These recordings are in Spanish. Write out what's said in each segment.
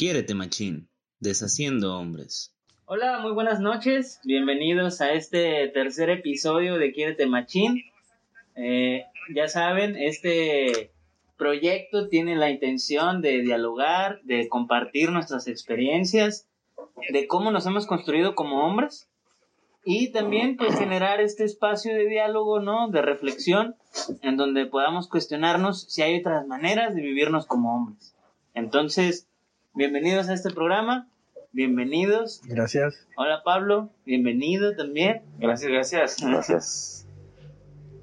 Quiérete Machín, deshaciendo hombres. Hola, muy buenas noches. Bienvenidos a este tercer episodio de Quiérete Machín. Eh, ya saben, este proyecto tiene la intención de dialogar, de compartir nuestras experiencias, de cómo nos hemos construido como hombres y también pues generar este espacio de diálogo, ¿no? De reflexión en donde podamos cuestionarnos si hay otras maneras de vivirnos como hombres. Entonces, bienvenidos a este programa, bienvenidos. Gracias. Hola Pablo, bienvenido también. Gracias, gracias. Gracias.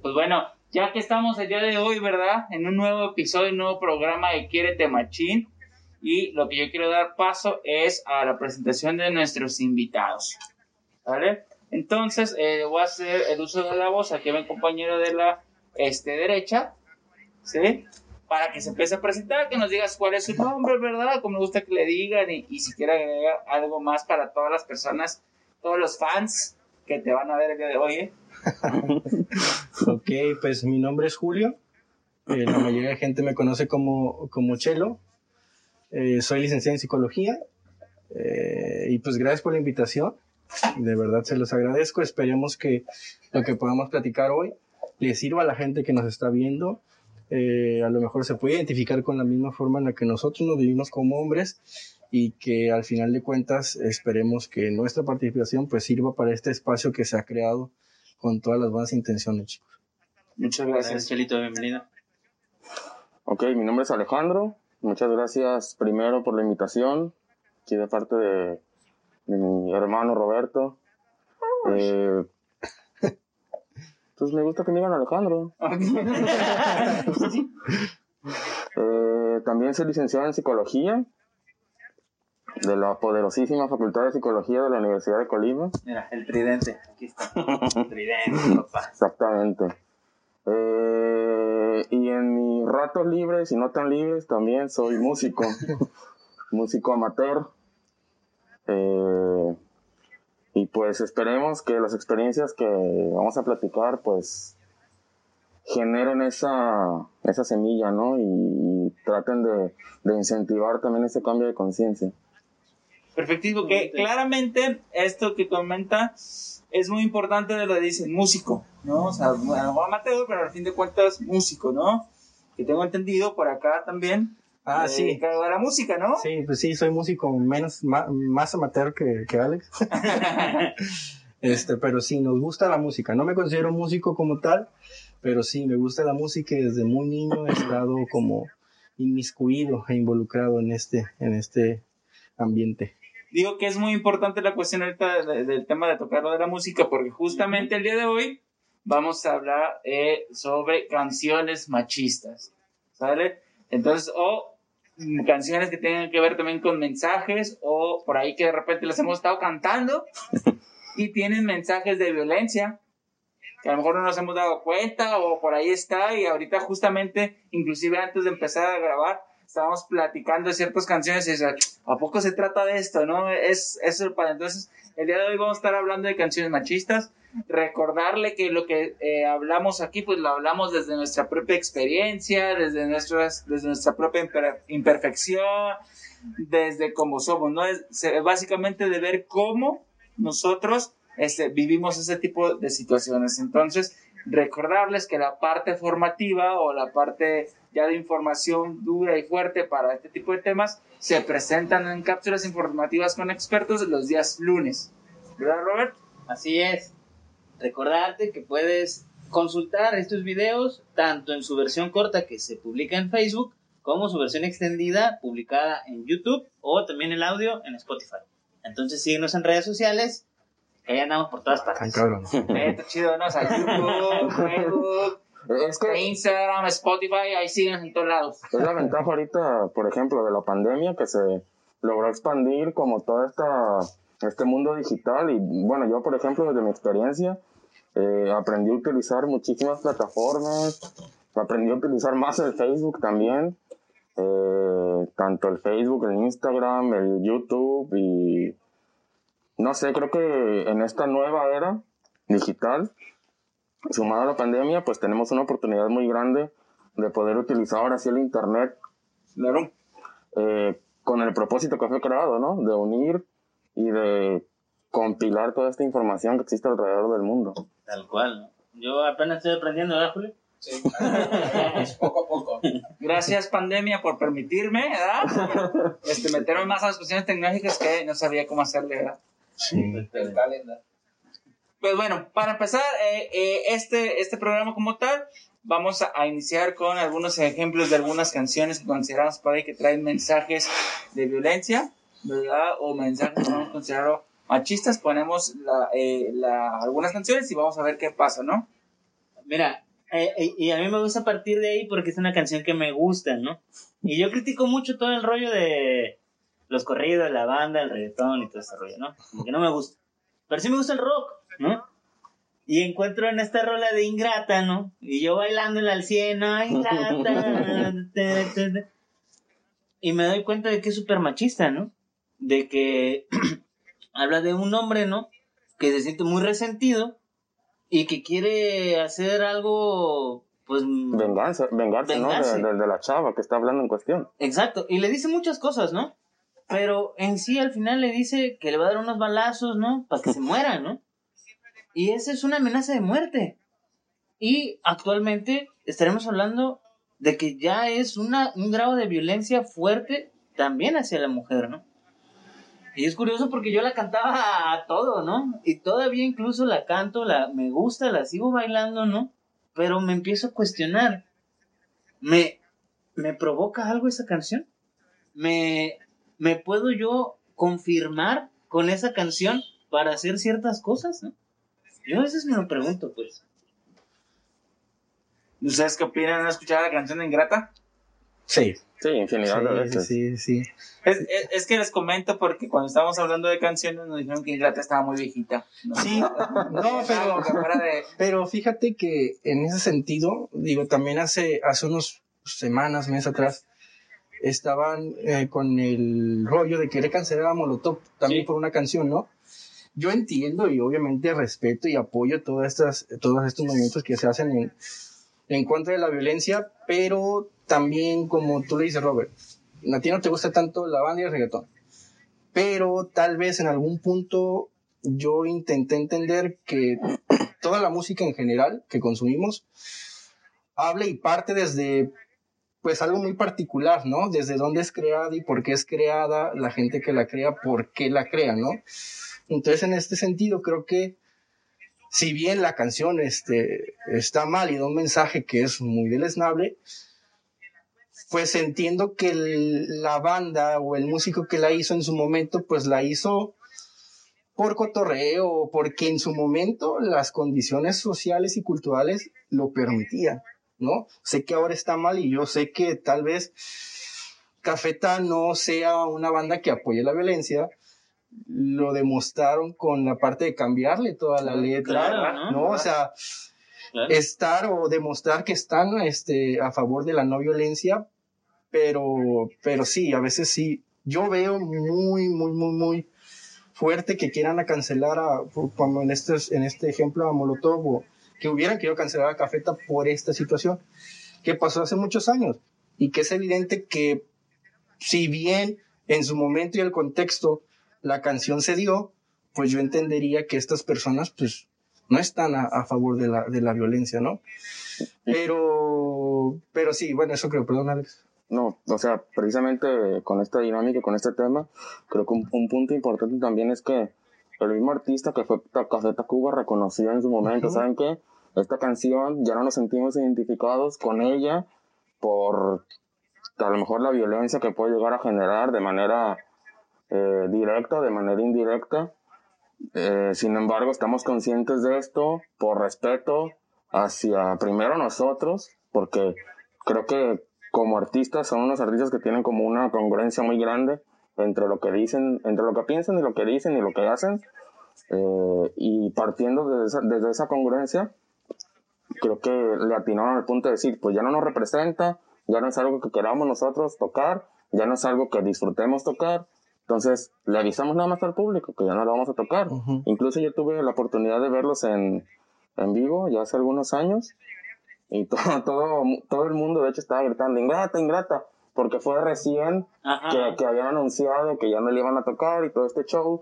Pues bueno, ya que estamos el día de hoy, ¿verdad? En un nuevo episodio, un nuevo programa de Quiérete Machín. Y lo que yo quiero dar paso es a la presentación de nuestros invitados. ¿Vale? Entonces, eh, voy a hacer el uso de la voz aquí a mi compañero de la este, derecha, ¿sí? Para que se empiece a presentar, que nos digas cuál es su nombre, ¿verdad? Como me gusta que le digan y, si quiere agregar algo más para todas las personas, todos los fans que te van a ver el día de hoy, ¿eh? ok, pues mi nombre es Julio. Eh, la mayoría de gente me conoce como, como Chelo. Eh, soy licenciado en psicología. Eh, y pues gracias por la invitación. De verdad se los agradezco. Esperemos que lo que podamos platicar hoy le sirva a la gente que nos está viendo. Eh, a lo mejor se puede identificar con la misma forma en la que nosotros nos vivimos como hombres y que al final de cuentas esperemos que nuestra participación pues sirva para este espacio que se ha creado con todas las buenas intenciones, chicos. Muchas Gracias, gracias. Chelito, bienvenido. Ok, mi nombre es Alejandro. Muchas gracias primero por la invitación, aquí de parte de, de mi hermano Roberto. Eh, pues me gusta que me digan Alejandro. Eh, también soy licenciado en psicología de la poderosísima Facultad de Psicología de la Universidad de Colima. Mira, el tridente, aquí está. El tridente, papá. Exactamente. Eh, y en mis ratos libres y no tan libres también soy músico, músico amateur. Eh, y pues esperemos que las experiencias que vamos a platicar pues generen esa, esa semilla, ¿no? Y, y traten de, de incentivar también ese cambio de conciencia. Perfectivo, que claramente esto que comenta es muy importante de lo que dicen músico, ¿no? O sea, a lo mejor amateur, pero al fin de cuentas músico, ¿no? Que tengo entendido por acá también. Ah, eh, sí. a la música, ¿no? Sí, pues sí, soy músico menos, más amateur que, que Alex. este, pero sí, nos gusta la música. No me considero músico como tal, pero sí, me gusta la música y desde muy niño he estado como inmiscuido e involucrado en este, en este ambiente. Digo que es muy importante la cuestión ahorita de- del tema de tocar lo de la música, porque justamente el día de hoy vamos a hablar eh, sobre canciones machistas, ¿sale? Entonces, o canciones que tengan que ver también con mensajes, o por ahí que de repente las hemos estado cantando y tienen mensajes de violencia, que a lo mejor no nos hemos dado cuenta, o por ahí está, y ahorita justamente, inclusive antes de empezar a grabar, estábamos platicando de ciertas canciones y decía, ¿a poco se trata de esto? ¿No? Es eso para entonces, el día de hoy vamos a estar hablando de canciones machistas. Recordarle que lo que eh, hablamos aquí, pues lo hablamos desde nuestra propia experiencia, desde, nuestras, desde nuestra propia imper- imperfección, desde cómo somos, ¿no? Es básicamente de ver cómo nosotros este, vivimos ese tipo de situaciones. Entonces, recordarles que la parte formativa o la parte ya de información dura y fuerte para este tipo de temas se presentan en cápsulas informativas con expertos los días lunes. ¿Verdad, Robert? Así es. Recordarte que puedes consultar estos videos tanto en su versión corta que se publica en Facebook como su versión extendida publicada en YouTube o también el audio en Spotify. Entonces síguenos en redes sociales, que ahí andamos por todas Tan partes. cabrón. Eh, está chido, ¿no? O sea, YouTube, Facebook, Es que Instagram, Spotify, ahí siguen en todos lados. Es la ventaja ahorita, por ejemplo, de la pandemia que se logró expandir como todo esta, este mundo digital. Y bueno, yo por ejemplo desde mi experiencia eh, aprendí a utilizar muchísimas plataformas, aprendí a utilizar más el Facebook también, eh, tanto el Facebook, el Instagram, el YouTube y no sé, creo que en esta nueva era digital, sumado a la pandemia, pues tenemos una oportunidad muy grande de poder utilizar ahora sí el Internet Claro. eh, con el propósito que fue creado, ¿no? De unir y de compilar toda esta información que existe alrededor del mundo. Tal cual, ¿no? Yo apenas estoy aprendiendo, ¿verdad, Julio? Sí. poco a poco. Gracias, pandemia, por permitirme, ¿verdad? Este, meterme más a las cuestiones tecnológicas que no sabía cómo hacerle, ¿verdad? Sí. El. Pues bueno, para empezar eh, eh, este, este programa como tal, vamos a, a iniciar con algunos ejemplos de algunas canciones que consideramos por ahí que traen mensajes de violencia, ¿verdad? O mensajes que podemos considerar machistas. Ponemos la, eh, la- algunas canciones y vamos a ver qué pasa, ¿no? Mira, eh, eh, y a mí me gusta partir de ahí porque es una canción que me gusta, ¿no? Y yo critico mucho todo el rollo de los corridos, la banda, el reggaetón y todo ese rollo, ¿no? Como que no me gusta. Pero sí me gusta el rock, ¿no? Y encuentro en esta rola de Ingrata, ¿no? Y yo bailándola al 100, ¿no? Ingrata. ta, ta, ta. Y me doy cuenta de que es súper machista, ¿no? De que habla de un hombre, ¿no? Que se siente muy resentido y que quiere hacer algo, pues... Venganza, vengarse, ¿no? De- de la chava que está hablando en cuestión. Exacto, y le dice muchas cosas, ¿no? Pero en sí al final le dice que le va a dar unos balazos, ¿no? Para que se muera, ¿no? Y esa es una amenaza de muerte. Y actualmente estaremos hablando de que ya es una, un grado de violencia fuerte también hacia la mujer, ¿no? Y es curioso porque yo la cantaba a todo, ¿no? Y todavía incluso la canto, la me gusta, la sigo bailando, ¿no? Pero me empiezo a cuestionar. ¿Me, me provoca algo esa canción? ¿Me, ¿Me puedo yo confirmar con esa canción para hacer ciertas cosas? ¿no? Yo a veces me lo pregunto, pues. ¿Ustedes qué opinan? ¿Han escuchado la canción de Ingrata? Sí, Sí, infinidad de sí, veces. sí, sí. Es, es, es que les comento porque cuando estábamos hablando de canciones nos dijeron que Ingrata estaba muy viejita. ¿no? Sí, no, pero, de... pero fíjate que en ese sentido, digo, también hace, hace unos semanas, meses atrás, estaban eh, con el rollo de querer cancelar a Molotov también Sí. por una canción, ¿no? Yo entiendo y obviamente respeto y apoyo todas estas, todos estos movimientos que se hacen en, en contra de la violencia, pero también, como tú le dices, Robert, a ti no te gusta tanto la banda y el reggaetón, pero tal vez en algún punto yo intenté entender que toda la música en general que consumimos habla y parte desde pues algo muy particular, ¿no? Desde dónde es creada y por qué es creada, la gente que la crea, por qué la crea, ¿no? Entonces, en este sentido, creo que si bien la canción este, está mal y da un mensaje que es muy deleznable, pues entiendo que la banda o el músico que la hizo en su momento, pues la hizo por cotorreo, porque en su momento las condiciones sociales y culturales lo permitían, ¿no? Sé que ahora está mal y yo sé que tal vez Cafeta no sea una banda que apoye la violencia, lo demostraron con la parte de cambiarle toda la letra, Claro, ¿no? ¿no? O sea, Claro. estar o demostrar que están este, a favor de la no violencia, pero, pero sí, a veces sí. Yo veo muy, muy, muy, muy fuerte que quieran a cancelar a, como en este, en este ejemplo a Molotov, o que hubieran querido cancelar a Cafeta por esta situación que pasó hace muchos años y que es evidente que si bien en su momento y el contexto la canción se dio, pues yo entendería que estas personas pues no están a, a favor de la, de la violencia, ¿no? Pero, pero sí, bueno, eso creo, perdón Alex. No, o sea, precisamente con esta dinámica, con este tema, creo que un, un punto importante también es que el mismo artista que fue Café Tacuba reconoció en su momento. ¿saben qué? Esta canción ya no nos sentimos identificados con ella por a lo mejor la violencia que puede llegar a generar de manera eh, directa, de manera indirecta. Eh, sin embargo, estamos conscientes de esto por respeto hacia primero nosotros, porque creo que como artistas son unos artistas que tienen como una congruencia muy grande entre lo que dicen, entre lo que piensan y lo que dicen y lo que hacen. Eh, y partiendo desde esa, desde esa congruencia, creo que le atinaron al punto de decir, pues ya no nos representa, ya no es algo que queramos nosotros tocar, ya no es algo que disfrutemos tocar. Entonces, le avisamos nada más al público que ya no lo vamos a tocar. Ujú. Incluso yo tuve la oportunidad de verlos en, en vivo ya hace algunos años y todo, todo, todo el mundo de hecho estaba gritando, ingrata, ingrata. Porque fue recién que, que habían anunciado que ya no le iban a tocar y todo este show.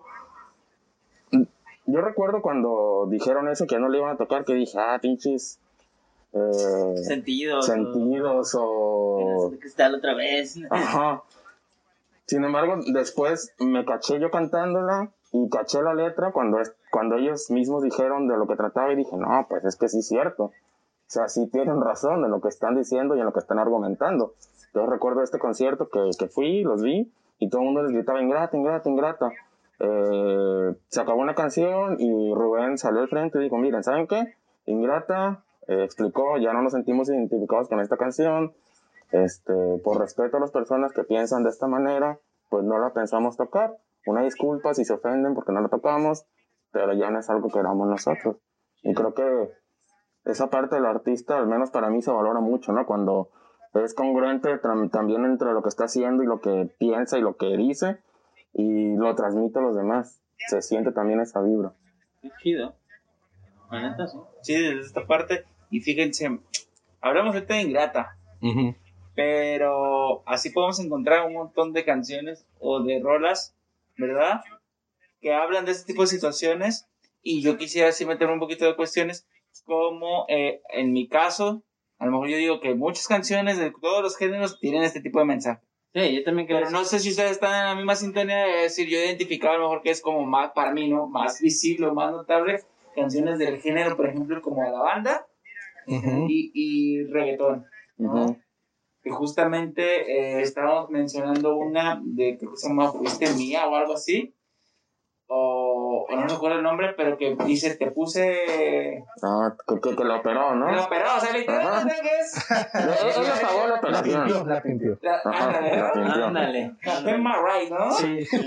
Yo recuerdo cuando dijeron eso, que ya no le iban a tocar, que dije, ah, pinches eh, Sentidos. sentidos o... ¿Qué tal otra vez? Ajá. Sin embargo, después me caché yo cantándola y caché la letra cuando, cuando ellos mismos dijeron de lo que trataba y dije, no, pues es que sí es cierto. O sea, sí tienen razón en lo que están diciendo y en lo que están argumentando. Yo recuerdo este concierto que, que fui, los vi y todo el mundo les gritaba ingrata, ingrata, ingrata. Eh, se acabó una canción y Rubén salió al frente y dijo, miren, ¿saben qué? Ingrata eh, explicó, ya no nos sentimos identificados con esta canción, este, por respeto a las personas que piensan de esta manera, pues no la pensamos tocar. Una disculpa si se ofenden porque no la tocamos, pero ya no es algo que éramos nosotros. Y creo que esa parte del artista, al menos para mí, se valora mucho, ¿no? Cuando es congruente tam- también entre lo que está haciendo y lo que piensa y lo que dice, y lo transmite a los demás. Se siente también esa vibra. Qué chido. Sí. Sí, desde esta parte. Y fíjense, hablamos ahorita de Ingrata, Ujú. pero así podemos encontrar un montón de canciones o de rolas, ¿verdad? Que hablan de este tipo de situaciones. Y yo quisiera así meterme un poquito de cuestiones, como eh, en mi caso, a lo mejor yo digo que muchas canciones de todos los géneros tienen este tipo de mensaje. Sí, yo también creo Pero no sé si ustedes están en la misma sintonía de decir, yo identificaba a lo mejor que es como más, para mí, ¿no? Más visible o más notable, canciones del género, por ejemplo, como la banda y, y reggaetón, ¿no? Que justamente eh, estábamos mencionando una de, creo que se llama Fuiste Mía o algo así, o, o no recuerdo el nombre, pero que dice, te puse... Ah, que, que, que lo operó, ¿no? La operó, o sea, literalmente que es... Él le pagó la operación. la pimpió. La, Ajá, ándale. Ándale. Right, ¿no? Sí, sí,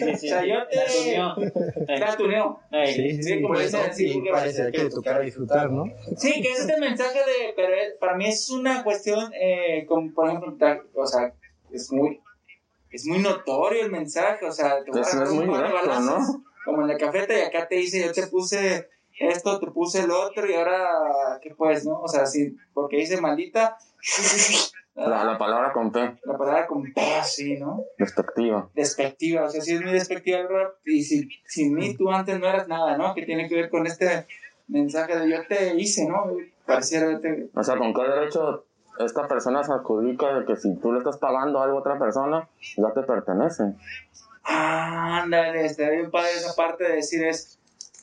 sí, sí. O sea, yo te- La tuneó. La sí, sí, Sí, como por dicen eso, así, y porque- parece que le tocara disfrutar, ¿no? Sí, que es este mensaje de, pero para mí es una cuestión, eh, como por ejemplo, o sea, es muy, es muy notorio el mensaje, o sea, te voy a Es- dar es un muy directo, ¿no? Como en la cafeta y acá te dice, yo te puse esto, te puse el otro y ahora, ¿qué pues, no? O sea, sí, porque dice maldita, La, la palabra con P, la palabra con P así, ¿no? despectiva. Despectiva, o sea, sí es muy despectiva el rap y si, sin mí tú antes no eras nada, ¿no? Que tiene que ver con este mensaje de yo te hice, ¿no? Pareciera te, O sea, ¿con qué derecho esta persona se adjudica de que si tú le estás pagando algo a otra persona, ya te pertenece? Ándale, está bien padre esa parte de decir es,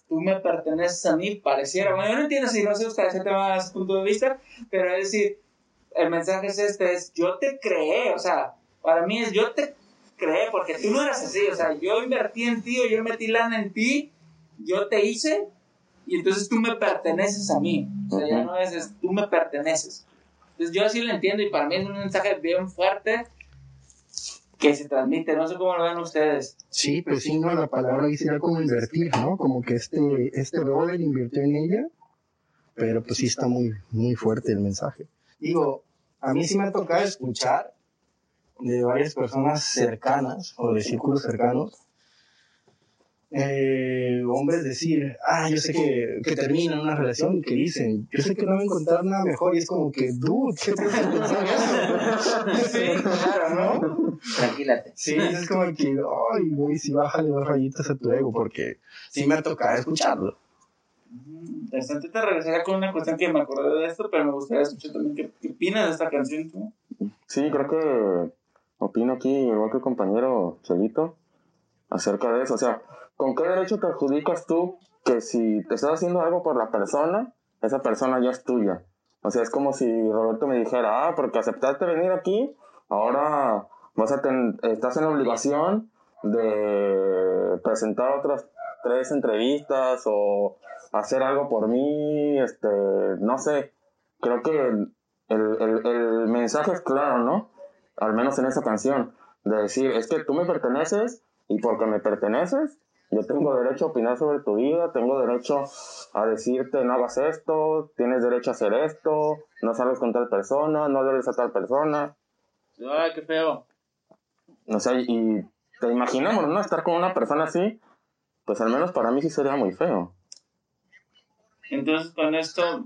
tú me perteneces a mí, pareciera. Bueno, yo no entiendo si no sé usted ese tema desde ese punto de vista, pero es decir, el mensaje es este, es yo te creé, o sea, para mí es yo te creé, porque tú no eras así, o sea, yo invertí en ti, o yo metí lana en ti, yo te hice, y entonces tú me perteneces a mí. O sea, ya Ujú. no es, es tú me perteneces. Entonces yo así lo entiendo y para mí es un mensaje bien fuerte que se transmite, no sé cómo lo ven ustedes. Sí, pues sí, no, la palabra ahí sería como invertir, ¿no? Como que este, este brother invirtió en ella, pero pues sí está muy, muy fuerte el mensaje. Digo, a mí sí me ha tocado escuchar de varias personas cercanas o de círculos cercanos, eh, hombres decir, ah, yo sé que, que terminan una relación que dicen, yo sé que no voy a encontrar nada mejor y es como que, dude, ¿qué te hace pensar eso? Sí, claro, ¿no? Tranquilate. Sí, es como que, ay, güey, sí, bájale dos rayitas a tu ego, porque sí me ha tocado escucharlo. Interesante, te regresaría con una cuestión que me acordé de esto, pero me gustaría escuchar también qué, qué opinas de esta canción tú. Sí, creo que opino aquí, igual que el compañero Chelito, acerca de eso. O sea, ¿con qué derecho te adjudicas tú que si te estás haciendo algo por la persona, esa persona ya es tuya? O sea, es como si Roberto me dijera, ah, porque aceptaste venir aquí, ahora vas a ten- estás en la obligación de presentar otras tres entrevistas o hacer algo por mí, este, no sé. Creo que el, el, el mensaje es claro, ¿no? Al menos en esa canción, de decir, es que tú me perteneces y porque me perteneces, yo tengo derecho a opinar sobre tu vida, tengo derecho a decirte no hagas esto, tienes derecho a hacer esto, no salgas con tal persona, no le hables a tal persona. Ay, qué feo. O sea, y te imaginamos, ¿no? Estar con una persona así, pues al menos para mí sí sería muy feo. Entonces, con esto,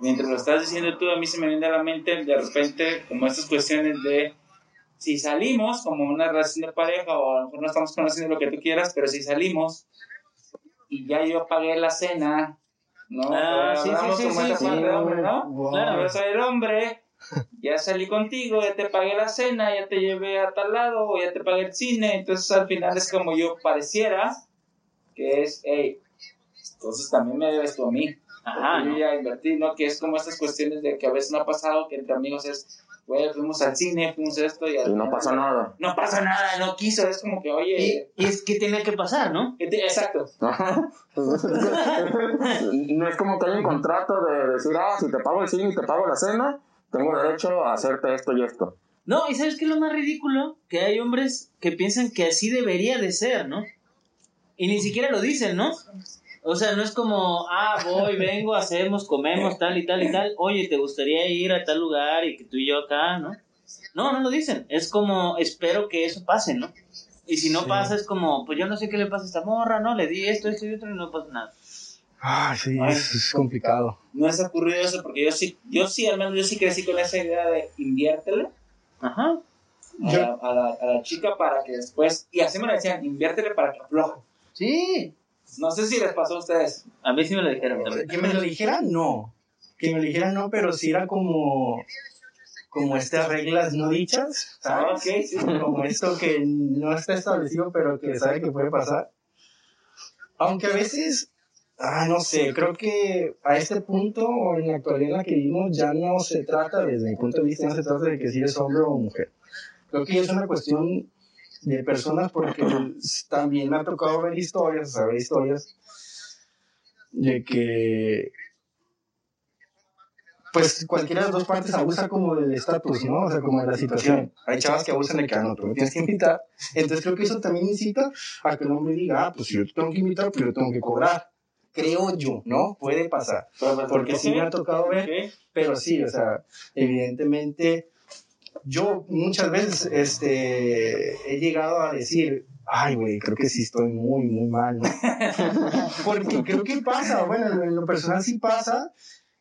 mientras lo estás diciendo tú, a mí se me viene a la mente de repente como estas cuestiones de si salimos como una relación de pareja o a lo mejor no estamos conociendo lo que tú quieras, pero si salimos y ya yo pagué la cena, ¿no? Ah, sí, sí, sí, sí, sí. de hombre, ¿no? Wow. Claro. Yo soy el hombre, ya salí contigo, ya te pagué la cena, ya te llevé a tal lado, ya te pagué el cine, entonces al final es como yo pareciera que es, hey, entonces también me debes tú a mí. Ajá, ¿no? yo ya invertí, ¿no? Que es como estas cuestiones de que a veces no ha pasado, que entre amigos es, güey, fuimos al cine, fuimos esto y, al Y no pasa nada. No pasa nada, no quiso, es como que, oye, y es que tiene que pasar, ¿no? ¿qué te- exacto. no es como que hay un contrato de decir, ah, si te pago el cine y te pago la cena, tengo derecho a hacerte esto y esto. No, y ¿sabes qué es lo más ridículo? Que hay hombres que piensan que así debería de ser, ¿no? Y ni siquiera lo dicen, ¿no? O sea, no es como, ah, voy, vengo, hacemos, comemos, tal y tal y tal. Oye, ¿te gustaría ir a tal lugar y que tú y yo acá, ¿no? No, no lo dicen. Es como, espero que eso pase, ¿no? Y si no Sí. pasa, es como, pues yo no sé qué le pasa a esta morra, ¿no? Le di esto, esto y otro y no pasa nada. Ay, sí, Ay. es, es complicado. No es ocurrido eso, porque yo sí, yo sí, al menos yo sí crecí con esa idea de inviértele Ajá. a, la, a, la, a la chica para que después, y así me lo decían, inviértele para que afloje. Sí. No sé si les pasó a ustedes. A mí sí me lo dijeron también. Que me lo dijeran, no. Que me lo dijeran, no, pero sí era como. Como estas reglas no dichas, Ah, ¿sabes? ok, sí. Como esto que no está establecido, pero que sabe que puede pasar. Aunque a veces, ah, no sé, creo que a este punto, o en la actualidad en la que vivimos, ya no se trata, desde mi punto de vista, no se trata de que si eres hombre o mujer. Creo que ya es una cuestión de personas porque también me ha tocado ver historias, saber historias de que pues cualquiera de las dos partes abusa como del estatus, ¿no? O sea, como de la situación. Hay chavas que abusan de que, ah, no, tú me tienes que invitar. Entonces creo que eso también incita a que el hombre diga, ah, pues si yo te tengo que invitar, pues yo tengo que cobrar. Creo yo, ¿no? Puede pasar. Porque sí me ha tocado ver pero sí, o sea, evidentemente, yo muchas veces este, he llegado a decir, ay, güey, creo que sí estoy muy, muy mal, ¿no? Porque creo que pasa, bueno, en lo- personal sí pasa.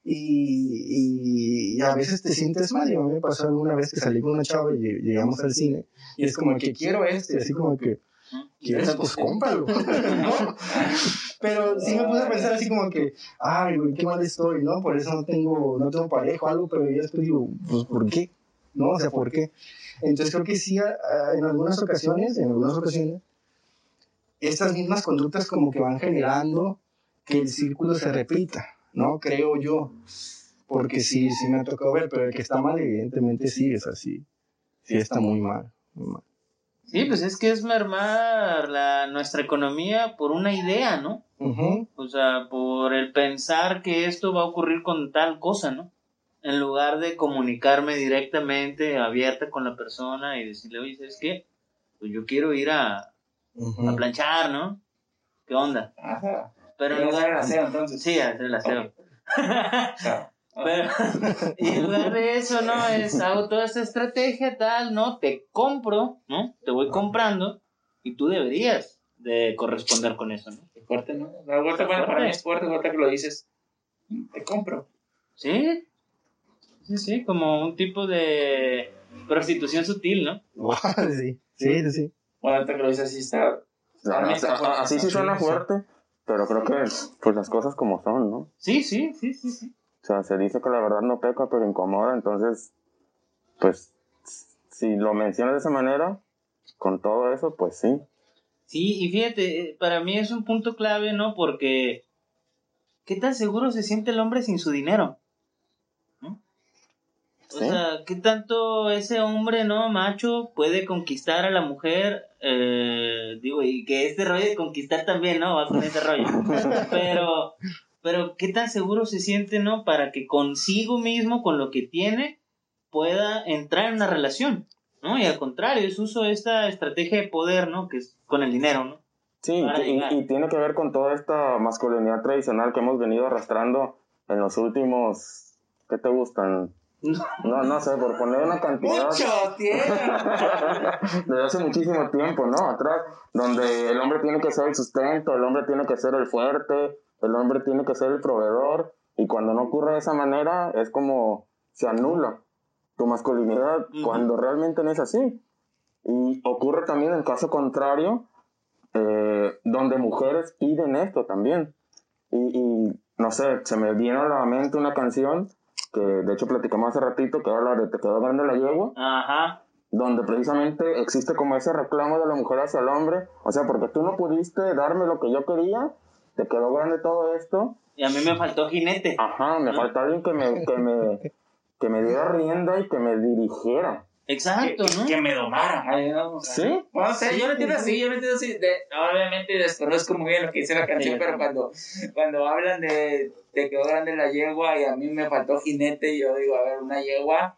Y, y a veces te sientes mal. Y a mí me pasó alguna vez que salí con una chava y lle- llegamos al cine. Y es como que quiero este, así como que, ¿quieres? Pues cómpralo. ¿no? Pero sí me puse a pensar así como que, ay, güey, qué mal estoy, ¿no? Por eso no tengo, no tengo pareja o algo, pero yo después digo, pues, ¿por qué? ¿No? O sea, ¿por qué? Entonces creo que sí, a- a- en algunas ocasiones, en algunas ocasiones, estas mismas conductas como que van generando que el círculo se repita, ¿no? Creo yo. Porque sí, sí me ha tocado ver, pero el que está mal, evidentemente sí, es así. Sí está muy mal, muy mal. Sí, pues es que es mermar la, nuestra economía por una idea, ¿no? O sea, por el pensar que esto va a ocurrir con tal cosa, ¿no? En lugar de comunicarme directamente, abierta con la persona y decirle, oye, ¿sabes qué? Pues yo quiero ir a, Ujú. a planchar, ¿no? ¿Qué onda? Ajá. Pero en lugar el aseo, entonces. Sí, hacer el aseo. Pero, y en lugar de eso, ¿no? Es, hago toda esta estrategia, tal, ¿no? Te compro, ¿no? Te voy comprando y tú deberías de corresponder con eso, ¿no? Qué fuerte, ¿no? La vuelta, bueno, para mí es fuerte, ahorita que lo dices. Te compro. Sí, sí, sí, como un tipo de prostitución sutil, ¿no? sí, sí, sí, sí. Bueno, que lo dices así está. Así sí suena fuerte, pero creo que pues las cosas como son, ¿no? Sí, sí, sí, sí, sí. O sea, se dice que la verdad no peca, pero incomoda, entonces, pues, si lo mencionas de esa manera, con todo eso, pues sí. Sí, y fíjate, eh, para mí es un punto clave, ¿no? Porque, ¿qué tan seguro se siente el hombre sin su dinero? O Sí. sea, ¿qué tanto ese hombre, ¿no? Macho puede conquistar a la mujer? Eh, digo, y que este rollo de conquistar también, ¿no? Va con ese rollo. Pero, pero, ¿qué tan seguro se siente, ¿no? Para que consigo mismo, con lo que tiene, pueda entrar en una relación, ¿no? Y al contrario, es uso esta estrategia de poder, ¿no? Que es con el dinero, ¿no? Sí, y, y tiene que ver con toda esta masculinidad tradicional que hemos venido arrastrando en los últimos, ¿qué te gustan? No, no sé, por poner una cantidad. ¡Mucho tiempo! desde hace muchísimo tiempo, ¿no? Atrás, donde el hombre tiene que ser el sustento, el hombre tiene que ser el fuerte, el hombre tiene que ser el proveedor, y cuando no ocurre de esa manera, es como se anula tu masculinidad Ujú. cuando realmente no es así. Y ocurre también el caso contrario, eh, donde mujeres piden esto también. Y, y, no sé, se me viene a la mente una canción que de hecho platicamos hace ratito, que habla de Te quedó grande la yegua, Ajá. donde precisamente existe como ese reclamo de la mujer hacia el hombre. O sea, porque tú no pudiste darme lo que yo quería, te quedó grande todo esto. Y a mí me faltó jinete. Ajá, me falta alguien que me, que me, que me diera rienda y que me dirigiera. Exacto, que, ¿no? que me domara. O sea, ¿Sí? No sé, yo lo entiendo así, yo lo entiendo así. De, obviamente desconozco muy bien lo que dice la canción, Sí. pero cuando, cuando hablan de te quedó grande la yegua y a mí me faltó jinete, yo digo, a ver, una yegua,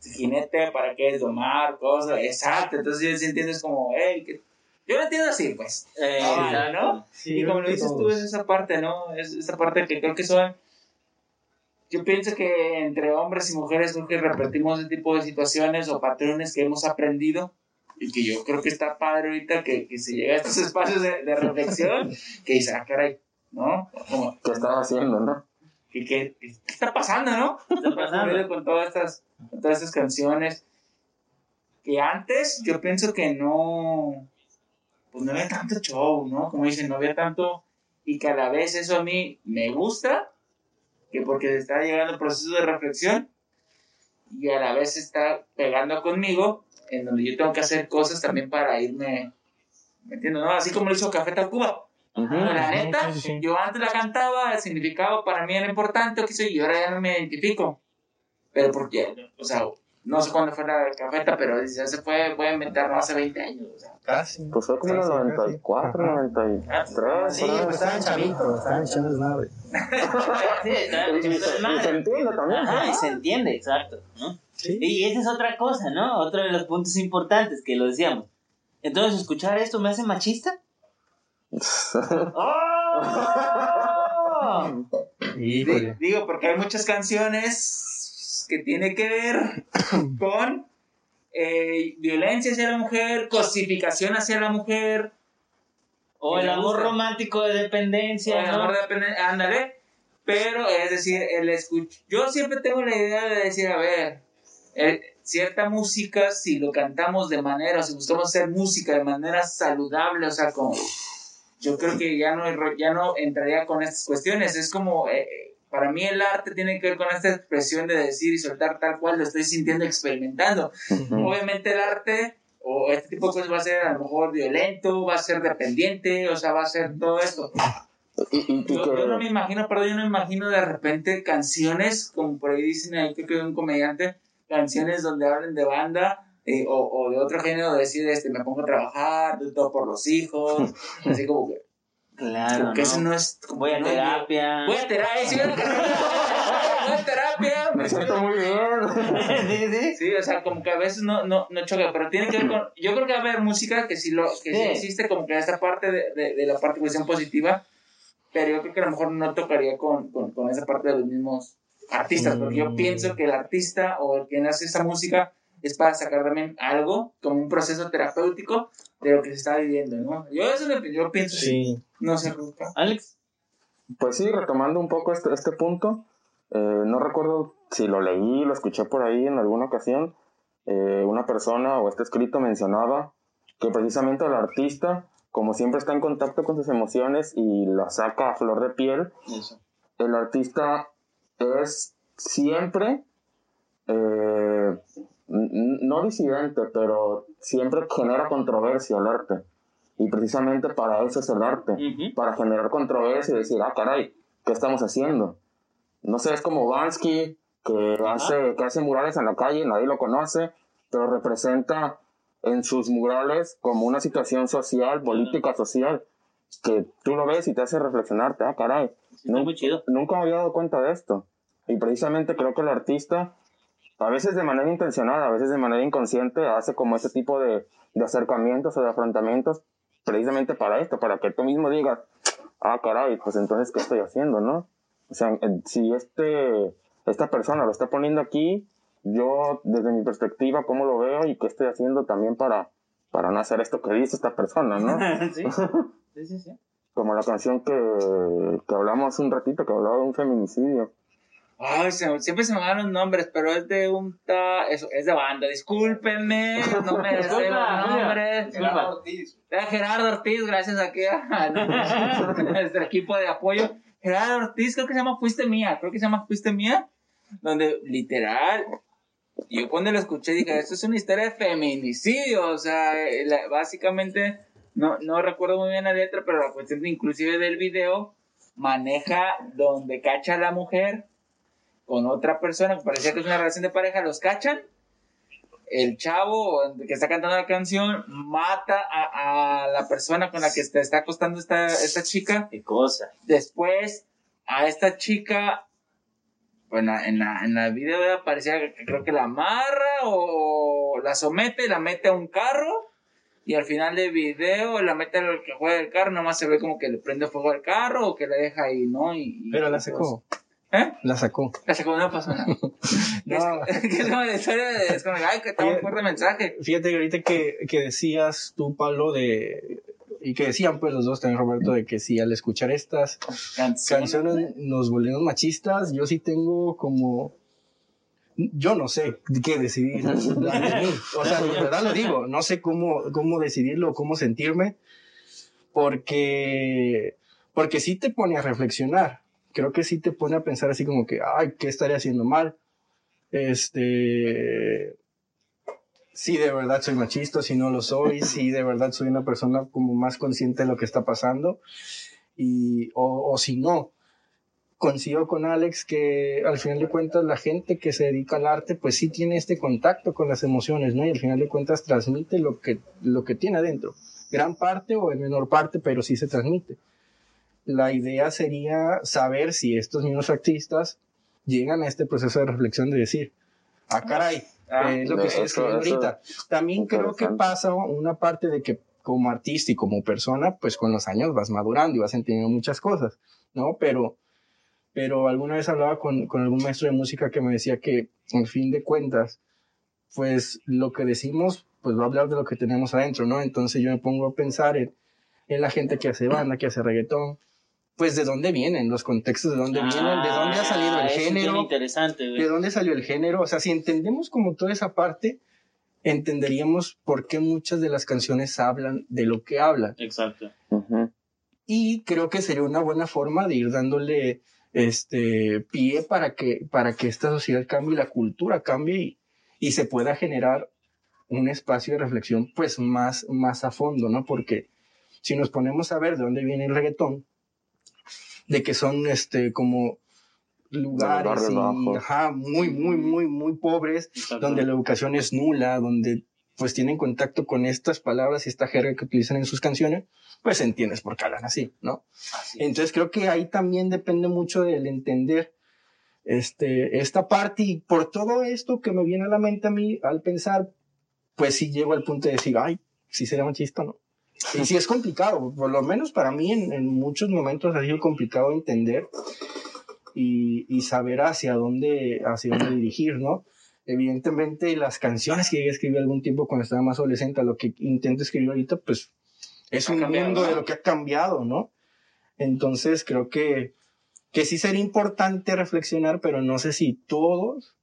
jinete, ¿para qué es domar? Cosas, exacto. Entonces yo sí entiendo, es como, hey, que... yo lo entiendo así, pues. Eh, Ah. ¿no? Sí, y como lo dices tú, todos. es esa parte, ¿no? Es esa parte que creo que son. Yo pienso que entre hombres y mujeres creo que repetimos ese tipo de situaciones o patrones que hemos aprendido y que yo creo que está padre ahorita que, que se llega a estos espacios de, de reflexión que dice, ah, caray, ¿no? Como, ¿Qué estaba haciendo, no? que, que- ¿Qué está pasando, no? ¿Qué está pasando? con todas estas, con todas estas canciones que antes yo pienso que no pues no había tanto show, ¿no? Como dicen, no había tanto y que a la vez eso a mí me gusta que porque está llegando el proceso de reflexión y a la vez está pegando conmigo en donde yo tengo que hacer cosas también para irme ¿me entiendes? no? Así como lo hizo Café Tacuba Ujú. la neta, sí, sí. yo antes la cantaba, el significado para mí era importante, o qué sé y ahora ya no me identifico. Pero porque, o sea, no sé cuándo fue la cafeta, pero ya se fue, voy a inventar no hace 20 años. O sea, Casi. Pues fue como en el Casi, 94, Ajá. 93. Sí, pues estaban chavitos, estaban echando desmadre. Sí, está- Y se, y se entiende también. Ajá, y ¿no? se entiende, exacto, ¿no? Sí. Y esa es otra cosa, ¿no? Otro de los puntos importantes que lo decíamos. Entonces, ¿escuchar esto me hace machista? ¡Oh! Digo, porque hay muchas canciones que tienen que ver con eh, violencia hacia la mujer, cosificación hacia la mujer, O el amor gusta. romántico de dependencia, El ¿no? amor depende- ándale. Pero es decir, el escuch yo siempre tengo la idea de decir, a ver, eh, cierta música, si lo cantamos de manera, si buscamos hacer música de manera saludable, o sea, como, yo creo que ya no, ya no entraría con estas cuestiones. Es como, eh, para mí el arte tiene que ver con esta expresión de decir y soltar tal cual lo estoy sintiendo, experimentando. Ujú. Obviamente el arte o este tipo de cosas va a ser a lo mejor violento, va a ser dependiente, o sea, va a ser todo esto. Y, y- Yo, yo no me que, imagino, perdón, yo no me imagino de repente canciones, como por ahí dicen ahí que quedó un comediante, canciones donde hablen de banda eh, o, o de otro género, decir, este, me pongo a trabajar, todo por los hijos, así como que, Claro, como que ¿no? eso no es... como Voy a no terapia. Voy a terapia, voy a terapia. me siento muy bien. sí, sí. Sí, o sea, como que a veces no, no, no choca, pero tiene que ver con... Yo creo que va a haber música que sí, lo, que sí Sí. existe, como que esta parte de, de, de la parte cuestión positiva, pero yo creo que a lo mejor no tocaría con, con, con esa parte de los mismos artistas, porque yo Mm. pienso que el artista o el quien hace esa música es para sacar también algo, como un proceso terapéutico de lo que se está viviendo, ¿no? Yo eso es lo que yo pienso, sí. Sí. no Ruca. Alex. Pues sí, retomando un poco este, este punto, eh, no recuerdo si lo leí, lo escuché por ahí en alguna ocasión, eh, una persona o este escrito mencionaba que precisamente el artista, como siempre está en contacto con sus emociones y las saca a flor de piel, Eso. el artista es siempre, eh, no disidente, pero siempre genera controversia el arte. Y precisamente para eso es el arte, para generar controversia y decir, ah, caray, ¿qué estamos haciendo? No sé, es como Bansky, que hace, que hace murales en la calle, nadie lo conoce, pero representa en sus murales como una situación social, política, social, que tú lo ves y te hace reflexionarte, ah, caray, Sí, está muy chido. nunca me había dado cuenta de esto. Y precisamente creo que el artista, a veces de manera intencionada, a veces de manera inconsciente, hace como ese tipo de, de acercamientos o de afrontamientos precisamente para esto, para que tú mismo digas, ah, caray, pues entonces, ¿qué estoy haciendo, no? O sea, si este, esta persona lo está poniendo aquí, yo desde mi perspectiva, ¿cómo lo veo y qué estoy haciendo también para, para no hacer esto que dice esta persona, no? sí. sí, sí, sí. como la canción que, que hablamos un ratito, que hablaba de un feminicidio. Ay, se- siempre se me van los nombres, pero es de un ta, eso, es de banda, discúlpenme, no me sé los nombres. Gerardo Ortiz. Era Gerardo Ortiz, gracias aquí a nuestro equipo de apoyo. Gerardo Ortiz, creo que se llama Fuiste Mía, creo que se llama Fuiste Mía, donde literal, yo cuando lo escuché dije, esto es una historia de feminicidio, o sea, la- básicamente, no, no recuerdo muy bien la letra, pero la cuestión de, inclusive del video maneja donde cacha a la mujer con otra persona, que parecía que es una relación de pareja, los cachan el chavo que está cantando la canción mata a, a la persona con la que se está acostando esta, esta chica. Qué cosa. Después, a esta chica, bueno, en la, en la video parecía que creo que la amarra o la somete, la mete a un carro. Y al final del video la mete al que juega el carro, nomás se ve como que le prende fuego al carro o que la deja ahí, ¿no? Y, y- Pero la pues, sacó. ¿Eh? La sacó. La sacó, no pasó nada. No. Es, que es como la historia de, es como, ay, que está un fuerte mensaje. Fíjate que ahorita que, que decías tú, Pablo, de. Y que decían pues los dos también, Roberto, de que si al escuchar estas canciones nos volvemos machistas, yo sí tengo como. Yo no sé qué decidir. O sea, de verdad lo digo, no sé cómo, cómo decidirlo, cómo sentirme, porque, porque sí te pone a reflexionar. Creo que sí te pone a pensar así como que, ay, ¿qué estaré haciendo mal? Este, si de verdad soy machista, si no lo soy, si de verdad soy una persona como más consciente de lo que está pasando, y, o, o si no. Coincido con Alex que al final de cuentas la gente que se dedica al arte pues sí tiene este contacto con las emociones, ¿no? Y al final de cuentas transmite lo que, lo que tiene adentro. Gran parte o en menor parte, pero sí se transmite. La idea sería saber si estos mismos artistas llegan a este proceso de reflexión de decir, ah, caray, Ah, eh, es lo que estoy escribiendo ahorita. También creo que pasa una parte de que como artista y como persona, pues con los años vas madurando y vas entendiendo muchas cosas, ¿no? Pero, pero alguna vez hablaba con, con algún maestro de música que me decía que, en fin de cuentas, pues lo que decimos, pues va a hablar de lo que tenemos adentro, ¿no? Entonces yo me pongo a pensar en, en la gente que hace banda, que hace reggaetón, pues de dónde vienen, los contextos de dónde vienen, de dónde ha salido el Ah, género, interesante, güey. ¿De dónde salió el género? O sea, si entendemos como toda esa parte, entenderíamos por qué muchas de las canciones hablan de lo que hablan. Exacto. Y creo que sería una buena forma de ir dándole este pie para que, para que esta sociedad cambie, la cultura cambie y, y se pueda generar un espacio de reflexión pues más, más a fondo, ¿no? Porque si nos ponemos a ver de dónde viene el reggaetón, de que son este como lugares y, ajá, muy, muy, muy, muy pobres, donde la educación es nula, donde pues tienen contacto con estas palabras y esta jerga que utilizan en sus canciones, pues entiendes por qué hablan así, ¿no? Así es. Entonces creo que ahí también depende mucho del entender este, esta parte y por todo esto que me viene a la mente a mí al pensar, pues sí llego al punto de decir, ay, si sería machista o no. Y sí es complicado, por lo menos para mí en, en muchos momentos ha sido complicado entender y, y saber hacia dónde, hacia dónde dirigir, ¿no? Evidentemente las canciones que a escribir algún tiempo cuando estaba más adolescente, a lo que intento escribir ahorita, pues es un cambiado, mundo de lo que ha cambiado, ¿no? Entonces creo que, que sí sería importante reflexionar, pero no sé si todos,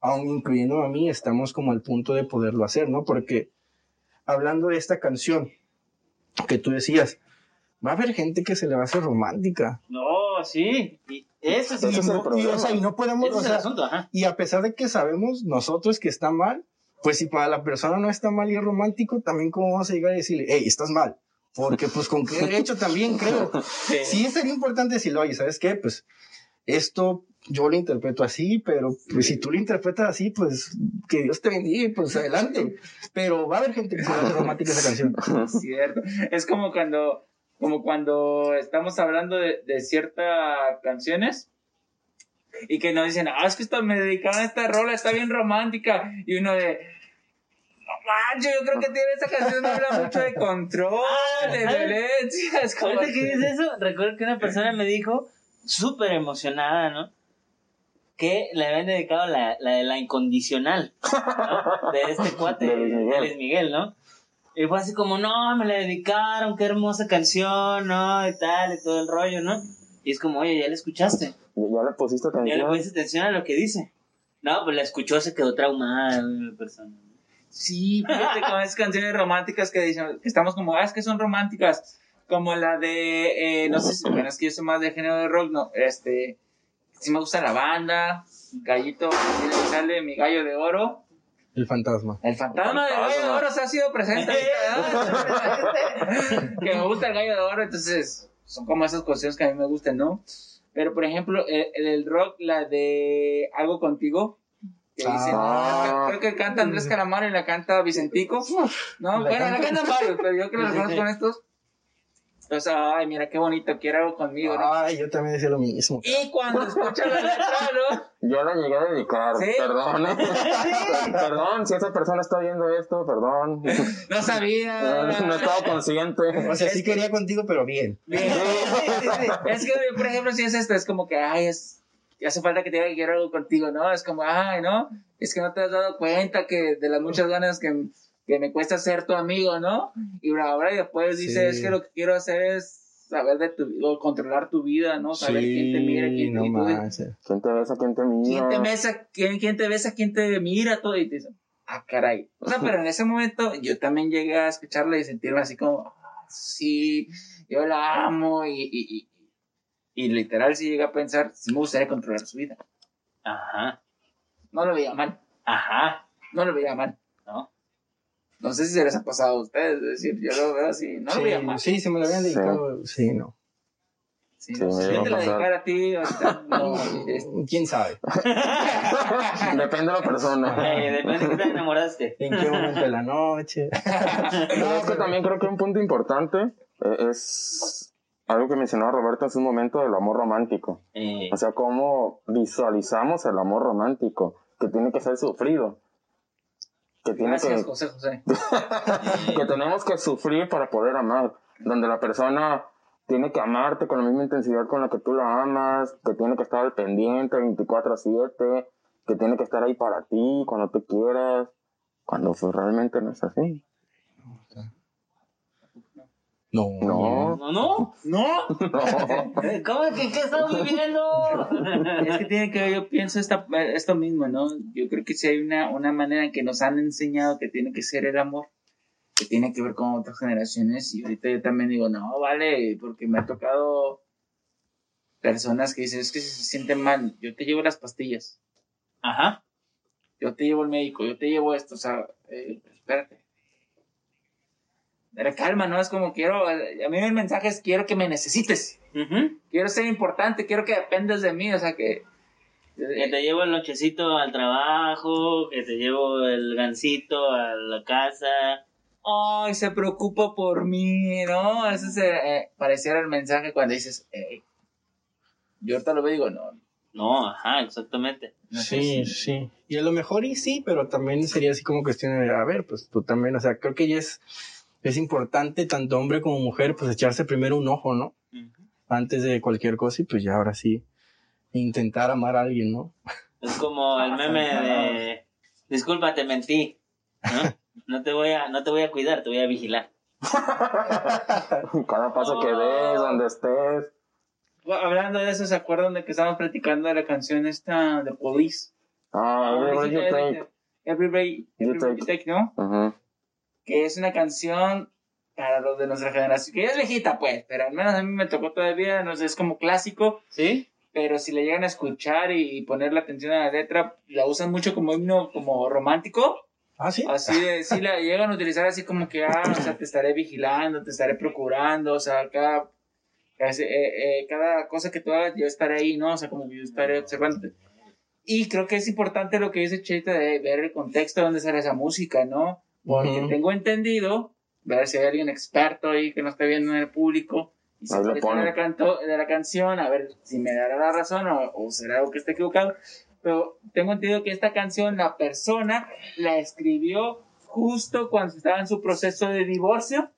aun incluyendo a mí, estamos como al punto de poderlo hacer, ¿no? Porque hablando de esta canción que tú decías, va a haber gente que se le va a hacer romántica. No, sí. Y eso sí. Ese es y, no, y, o sea, y no podemos, o sea, asunto, y a pesar de que sabemos nosotros que está mal, pues si para la persona no está mal y es romántico, también cómo vamos a llegar a decirle, hey, estás mal. Porque pues con qué derecho también creo. Sí sería importante decirle, oye, ¿sabes qué? Pues esto yo lo interpreto así, pero pues si tú lo interpretas así, pues que Dios te bendiga y pues adelante. Pero va a haber gente que se va a romántica esa canción. Cierto. Es como cuando, como cuando estamos hablando de, de ciertas canciones y que nos dicen, ah, es que esto me dedicaron a esta rola, está bien romántica. Y uno de, no manches, yo creo que tiene esta canción habla mucho de control, de ¿sabes? violencia. Es Ahorita que dices eso, recuerdo que una persona me dijo, súper emocionada, ¿no? Que le habían dedicado la, la de la incondicional, ¿no? De este cuate, De Luis Miguel. de Luis Miguel, ¿no? Y fue así como, no, me la dedicaron, qué hermosa canción, ¿no? Y tal, y todo el rollo, ¿no? Y es como, oye, ya le escuchaste. Ya, le pusiste Ya le atención. pusiste atención a lo que dice. No, pues la escuchó, se quedó traumada la persona. Sí, fíjate con esas canciones románticas que dicen, que estamos como, ah, es que son románticas. Como la de, eh, no sé si, bueno, es que yo soy más de género de rock, no, este, sí me gusta la banda, Gallito, así le sale mi gallo de oro. El fantasma. El fantasma del gallo de oro se ha sido presente. que me gusta el gallo de oro, entonces son como esas cuestiones que a mí me gustan, ¿no? Pero, por ejemplo, el, el rock, la de Algo Contigo, que dice, Ah. creo que canta Andrés Calamaro y la canta Vicentico. No, bueno, la cantan varios, pero yo que los conozco con estos. Entonces, ay, mira qué bonito, quiere algo conmigo, ¿no? Ay, yo también decía lo mismo. Y cuando escuchas la letra, ¿no? Yo la llegué a dedicar, ¿Sí? perdón. ¿eh? perdón, si esa persona está viendo esto, perdón. No sabía. No estaba consciente. O sea, sí quería contigo, pero bien. Bien. Es que, por ejemplo, si es esto, es como que, ay, es, hace falta que te diga que quiero algo contigo, ¿no? Es como, ay, ¿no? Es que no te has dado cuenta que de las muchas ganas que, que me cuesta ser tu amigo, ¿no? Y ahora y después Sí. dices, es que lo que quiero hacer es saber de tu o controlar tu vida, ¿no? Saber quién te mira, quién no manches. ¿Quién te besa, quién te mira? quién te besa, quién, quién te besa, quién te mira, todo, y te dice, ah, caray. O sea, pero en ese momento yo también llegué a escucharla y sentirme así como, ah, sí, yo la amo, y, y, y, y literal sí llegué a pensar, sí me gustaría controlar su vida. Ajá, No lo veía mal, ajá, no lo veía mal. ¿no? No sé si se les ha pasado a ustedes, es decir, yo lo veo así, no lo veía mal. Sí, sí, se me lo habían dedicado. Sí, no. Sí, Sí, no, me si yo a te la dedicara a ti, o sea, no, ¿Quién sabe? Depende de la persona. Eh, depende de qué te enamoraste. ¿En qué momento de la noche? Pero es que también creo que un punto importante eh, es algo que mencionaba Roberto hace un momento del amor romántico. Eh, O sea, cómo visualizamos el amor romántico, que tiene que ser sufrido. Que, tiene Gracias, que, José José. que tenemos que sufrir para poder amar. Donde la persona tiene que amarte con la misma intensidad con la que tú la amas, que tiene que estar al pendiente 24 a 7, que tiene que estar ahí para ti cuando tú quieras, cuando pues, realmente no es así. No. No, no, no, ¡No! no. ¿Cómo que qué estás viviendo? Es que tiene que ver, yo pienso esta, esto mismo, ¿no? Yo creo que si hay una, una manera en que nos han enseñado que tiene que ser el amor, que tiene que ver con otras generaciones, y ahorita yo también digo, no, vale, porque me ha tocado personas que dicen, es que si se sienten mal, yo te llevo las pastillas, Ajá, yo te llevo el médico, yo te llevo esto, o sea, eh, espérate. Pero calma, ¿no? Es como quiero, a mí el mensaje es quiero que me necesites, quiero ser importante, quiero que dependas de mí, o sea, que... que te llevo el nochecito al trabajo, que te llevo el gancito a la casa. ay, se preocupa por mí, ¿no? Ese es, eh, eh, pareciera el mensaje cuando dices, "Ey". yo ahorita lo veo y digo, no, No, ajá, exactamente. Sí, sí. Y a lo mejor y sí, pero también sería así como cuestión de, a ver, pues tú también, o sea, creo que ya es, es importante, tanto hombre como mujer, pues echarse primero un ojo, ¿no? Antes de cualquier cosa y pues ya ahora sí, intentar amar a alguien, ¿no? Es como el meme de disculpa, te mentí. ¿no? No te voy a, no te voy a cuidar, te voy a vigilar. Cada paso que des, donde estés. Bueno, Hablando de eso, ¿se acuerdan de que estábamos platicando de la canción esta de Police? Ah, everybody you take. Everybody, You Everybody You take. Take, ¿no? Que es una canción para los de nuestra generación, que ya es viejita, pues, pero al menos a mí me tocó todavía, no sé, es como clásico, ¿Sí? pero si le llegan a escuchar y ponerle atención a la letra, la usan mucho como himno como romántico. Ah, sí. Así de, sí la llegan a utilizar así como que, ah, o sea, te estaré vigilando, te estaré procurando, o sea, cada, cada, eh, eh, cada cosa que tú hagas, yo estaré ahí, ¿no? O sea, como que yo estaré observando. Y creo que es importante lo que dice Cheita de ver el contexto de donde sale esa música, ¿no? Porque Ujú. tengo entendido, ver si hay alguien experto ahí que no esté viendo en el público, y pone. de la, canto- de la canción, a ver si me dará la razón o, o será algo que esté equivocado. Pero tengo entendido que esta canción la persona la escribió justo cuando estaba en su proceso de divorcio.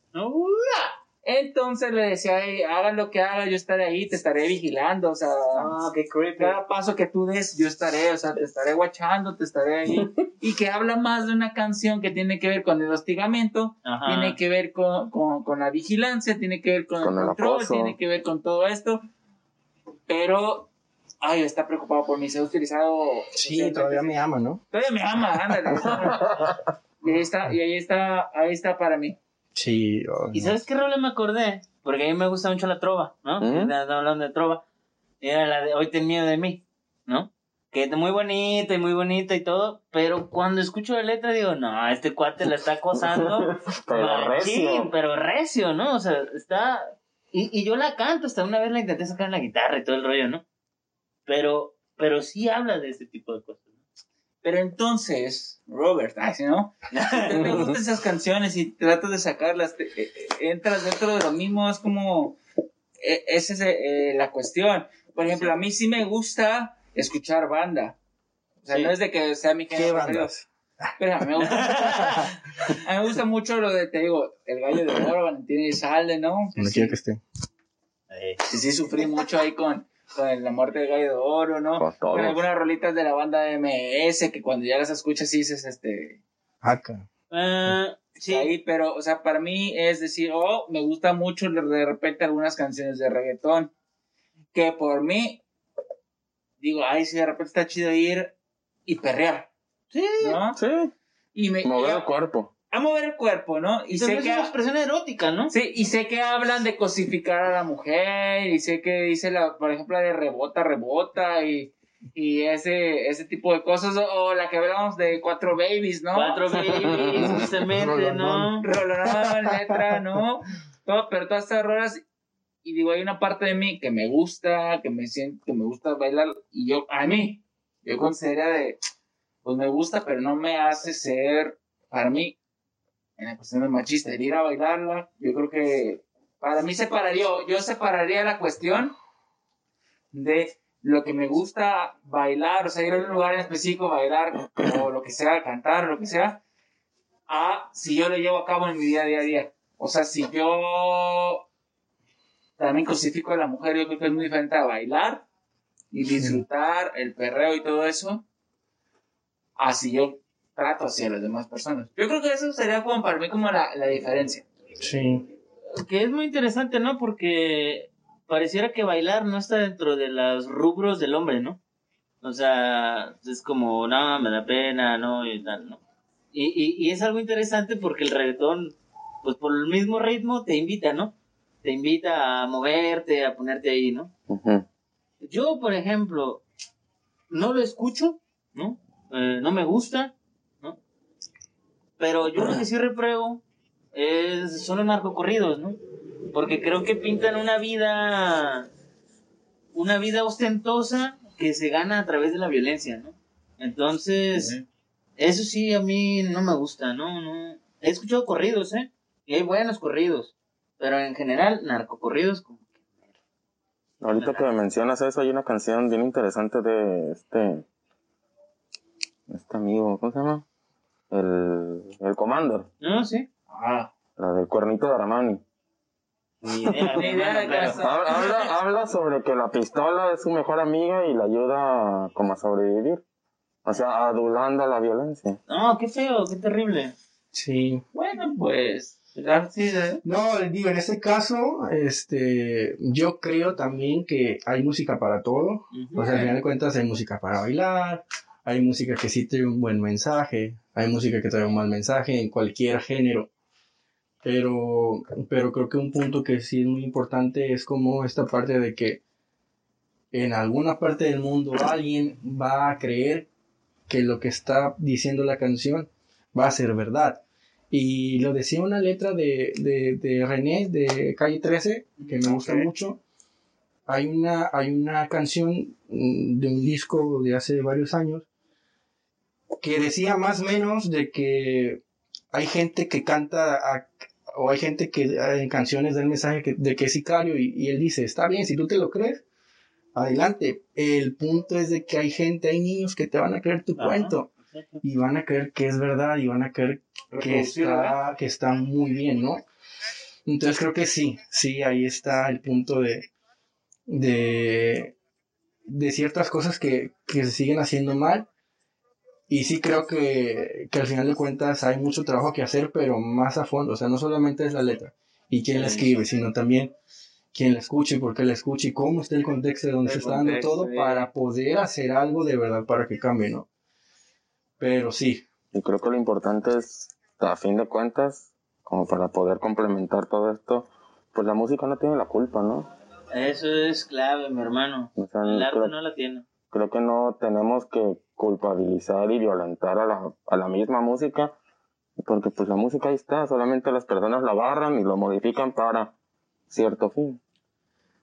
Entonces le decía, "Ey, haga lo que haga, yo estaré ahí, te estaré vigilando, o sea, Ah, qué creepy. cada paso que tú des, yo estaré, o sea, te estaré guachando, te estaré ahí. y que habla más de una canción que tiene que ver con el hostigamiento, Ajá. tiene que ver con, con, con la vigilancia, tiene que ver con, Con el el control, acoso. tiene que ver con todo esto. pero, ay, está preocupado por mí, se ha utilizado... Sí, todavía me ama, ¿no? Todavía me ama, ándale. y ahí está, y ahí está, ahí está para mí. Sí. oh, ¿Y no. sabes qué rola me acordé? Porque a mí me gusta mucho la trova, ¿no? ¿Mm? Estamos hablando de trova. Era la de Hoy ten miedo de mí, ¿no? Que es muy bonita y muy bonita y todo, pero cuando escucho la letra digo, no, este cuate la está acosando. Pero machín, recio. pero recio, ¿no? O sea, está... Y, y yo la canto, hasta una vez la intenté sacar en la guitarra y todo el rollo, ¿no? Pero, pero sí habla de este tipo de cosas. Pero entonces, Robert, ay, si no, si te, te gustan esas canciones y tratas de sacarlas, te- eh, eh, entras dentro de lo mismo, es como, eh, esa es eh, la cuestión. Por ejemplo, a mí sí me gusta escuchar banda. O sea, Sí. no es de que sea mi ¿Qué género preferido. bandas? Pero a mí me gusta mucho, a mí me gusta mucho lo de, te digo, el gallo de oro, Valentín y Salde, ¿no? Donde quiera que esté. Sí, sí, sufrí mucho ahí con, con la muerte del gallo de oro, ¿no? Con todos. Con algunas rolitas de la banda MS que cuando ya las escuchas dices, este, Acá. Eh, sí, ahí, pero, o sea, para mí es decir, oh, me gusta mucho de de repente algunas canciones de reggaetón, que por mí, digo, ay, sí, de repente está chido ir y perrear, sí. ¿no? Sí, Y me, mover el cuerpo. A mover el cuerpo, ¿no? Y Y sé que, es una expresión erótica, ¿no? sí, y sé que hablan de cosificar a la mujer, y sé que dice, la, por ejemplo, la de rebota, rebota, y, y ese, ese tipo de cosas, o, o la que hablamos de cuatro babies, ¿no? Cuatro babies, justamente, ¿no? rolonón, letra, ¿no? Todo, pero todas estas rolas, y digo, hay una parte de mí que me gusta, que me siento, que me gusta bailar, y yo, a mí, yo considero de, pues me gusta, pero no me hace ser, para mí, en la cuestión de machista, el ir a bailarla, yo creo que, para mí separaría, yo separaría la cuestión de lo que me gusta bailar, o sea, ir a un lugar en específico, bailar, o lo que sea, cantar, lo que sea, a si yo lo llevo a cabo en mi día, día a día. O sea, si yo también cosifico a la mujer, yo creo que es muy diferente a bailar y disfrutar el perreo y todo eso, así yo trato hacia las demás personas. Yo creo que eso sería como para mí como la, la diferencia. Sí. Que es muy interesante, ¿no? Porque pareciera que bailar no está dentro de los rubros del hombre, ¿no? O sea, es como, no, me da pena, no, y tal, ¿no? Y, y, y es algo interesante porque el reggaetón, pues por el mismo ritmo te invita, ¿no? Te invita a moverte, a ponerte ahí, ¿no? Ujú. Yo, por ejemplo, no lo escucho, ¿no? Eh, no me gusta. Pero yo lo que sí repruebo es, son los narcocorridos, ¿no? Porque creo que pintan una vida, una vida ostentosa que se gana a través de la violencia, ¿no? Entonces, eso sí a mí no me gusta, ¿no? no He escuchado corridos, ¿eh? Y hay buenos corridos, pero en general, narcocorridos como Ahorita que mencionas eso, hay una canción bien interesante de este. Este amigo, ¿cómo se llama? El, el Commander, No, sí. Ah, la del cuernito de Armani. Ni idea, Ni idea de pero-. Habla, habla, habla sobre que la pistola es su mejor amiga y le ayuda como a sobrevivir. O sea, adulando la violencia. No, qué feo, qué terrible. Sí. bueno, pues, sí, ¿eh? No, digo, en este caso, este, yo creo también que hay música para todo. Ujú. O sea, al final de cuentas hay música para bailar, hay música que sí trae un buen mensaje, hay música que trae un mal mensaje en cualquier género. Pero, pero creo que un punto que sí es muy importante es como esta parte de que en alguna parte del mundo alguien va a creer que lo que está diciendo la canción va a ser verdad. Y lo decía una letra de, de, de René de Calle 13, que me gusta Ok. mucho. Hay una, hay una canción mm, de un disco de hace varios años que decía más o menos de que hay gente que canta a- o hay gente que eh, en canciones da el mensaje que- de que es sicario y, y él dice, está bien, si tú te lo crees, adelante. El punto es de que hay gente, hay niños que te van a creer tu Ajá. cuento y van a creer que es verdad y van a creer que está, que está muy bien, ¿no? Entonces creo que sí, sí, ahí está el punto de, de, de ciertas cosas que, que se siguen haciendo mal. Y sí creo que, que al final de cuentas hay mucho trabajo que hacer, pero más a fondo. O sea, no solamente es la letra y quién la escribe, sino también quién la escucha y por qué la escucha y cómo está el contexto de donde El se está dando todo para poder hacer algo de verdad para que cambie, ¿no? Pero sí, Y creo que lo importante es, a fin de cuentas, como para poder complementar todo esto, pues la música no tiene la culpa, ¿no? Eso es clave, mi hermano. O sea, El arte creo, no la tiene. Creo que no tenemos que culpabilizar y violentar a la, a la misma música, porque pues la música ahí está, solamente las personas la agarran y lo modifican para cierto fin.